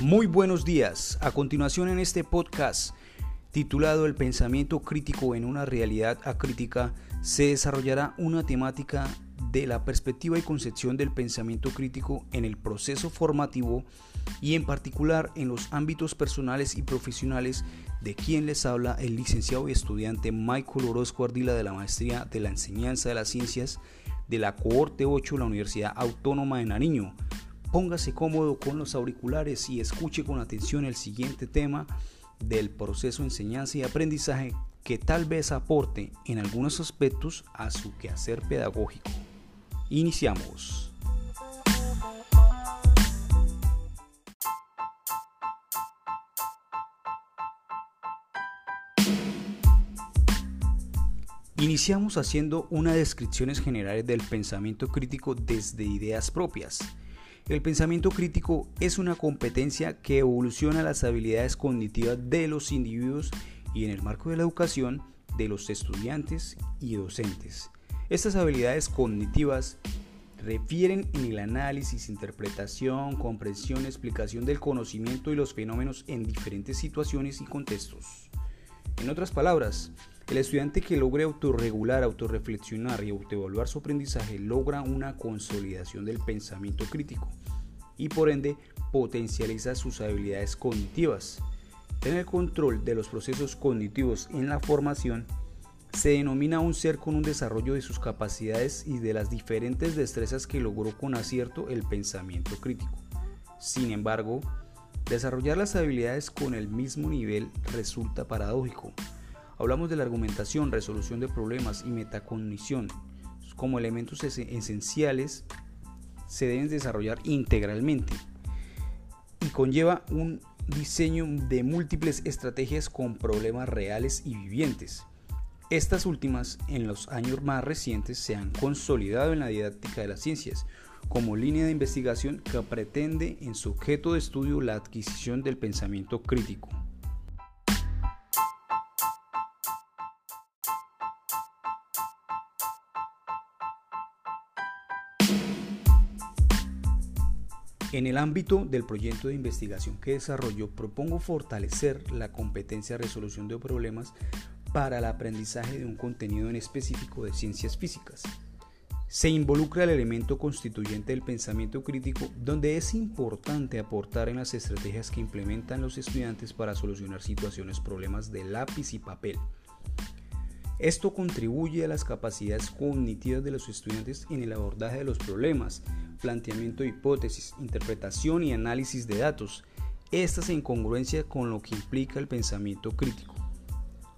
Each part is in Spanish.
Muy buenos días. A continuación en este podcast titulado El pensamiento crítico en una realidad acrítica se desarrollará una temática de la perspectiva y concepción del pensamiento crítico en el proceso formativo y en particular en los ámbitos personales y profesionales de quien les habla el licenciado y estudiante Michael Orozco Ardila de la Maestría de la Enseñanza de las Ciencias de la Cohorte 8 de la Universidad Autónoma de Nariño. Póngase cómodo con los auriculares y escuche con atención el siguiente tema del proceso de enseñanza y aprendizaje que tal vez aporte en algunos aspectos a su quehacer pedagógico. Iniciamos. Iniciamos haciendo unas descripciones generales del pensamiento crítico desde ideas propias. El pensamiento crítico es una competencia que evoluciona las habilidades cognitivas de los individuos y en el marco de la educación de los estudiantes y docentes. Estas habilidades cognitivas refieren en el análisis, interpretación, comprensión, explicación del conocimiento y los fenómenos en diferentes situaciones y contextos. En otras palabras, el estudiante que logre autorregular, autorreflexionar y autoevaluar su aprendizaje logra una consolidación del pensamiento crítico y por ende potencializa sus habilidades cognitivas. Tener control de los procesos cognitivos en la formación se denomina un ser con un desarrollo de sus capacidades y de las diferentes destrezas que logró con acierto el pensamiento crítico. Sin embargo, desarrollar las habilidades con el mismo nivel resulta paradójico, Hablamos de la argumentación, resolución de problemas y metacognición como elementos esenciales se deben desarrollar integralmente y conlleva un diseño de múltiples estrategias con problemas reales y vivientes. Estas últimas en los años más recientes se han consolidado en la didáctica de las ciencias como línea de investigación que pretende en su objeto de estudio la adquisición del pensamiento crítico. En el ámbito del proyecto de investigación que desarrollo, propongo fortalecer la competencia de resolución de problemas para el aprendizaje de un contenido en específico de ciencias físicas. Se involucra el elemento constituyente del pensamiento crítico, donde es importante aportar en las estrategias que implementan los estudiantes para solucionar situaciones, problemas de lápiz y papel. Esto contribuye a las capacidades cognitivas de los estudiantes en el abordaje de los problemas, planteamiento de hipótesis, interpretación y análisis de datos, estas en congruencia con lo que implica el pensamiento crítico.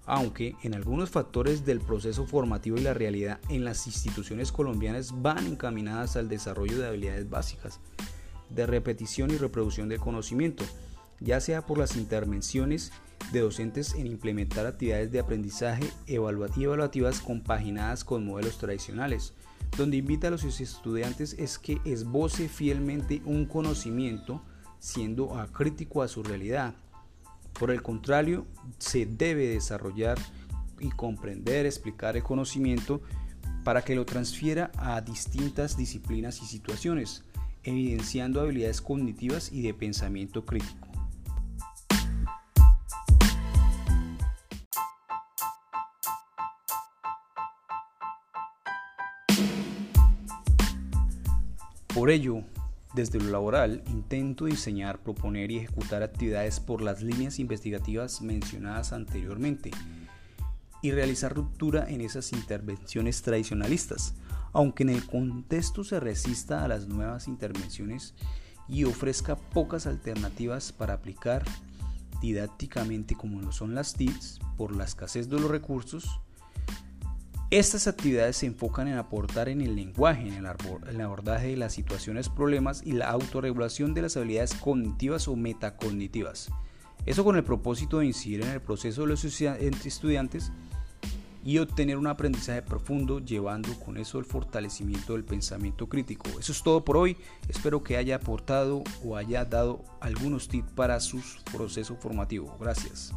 Aunque en algunos factores del proceso formativo y la realidad en las instituciones colombianas van encaminadas al desarrollo de habilidades básicas, de repetición y reproducción del conocimiento, ya sea por las intervenciones de docentes en implementar actividades de aprendizaje evaluativas compaginadas con modelos tradicionales, donde invita a los estudiantes es que esboce fielmente un conocimiento siendo acrítico a su realidad. Por el contrario, se debe desarrollar y comprender, explicar el conocimiento para que lo transfiera a distintas disciplinas y situaciones, evidenciando habilidades cognitivas y de pensamiento crítico. Por ello, desde lo laboral, intento diseñar, proponer y ejecutar actividades por las líneas investigativas mencionadas anteriormente y realizar ruptura en esas intervenciones tradicionalistas, aunque en el contexto se resista a las nuevas intervenciones y ofrezca pocas alternativas para aplicar didácticamente como lo son las TICs por la escasez de los recursos estas actividades se enfocan en aportar en el lenguaje, en el, abordaje de las situaciones, problemas y la autorregulación de las habilidades cognitivas o metacognitivas. Eso con el propósito de incidir en el proceso de los estudiantes y obtener un aprendizaje profundo llevando con eso el fortalecimiento del pensamiento crítico. Eso es todo por hoy. Espero que haya aportado o haya dado algunos tips para su proceso formativo. Gracias.